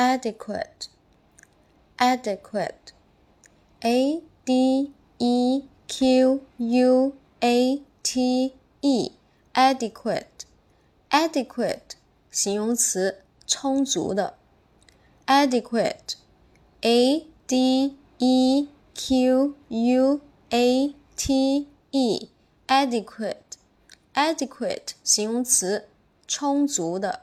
adequate, adequate, a d e q u a t e, adequate, adequate 形容词，充足的。adequate, a d e q u a t e, adequate, adequate 形容词，充足的。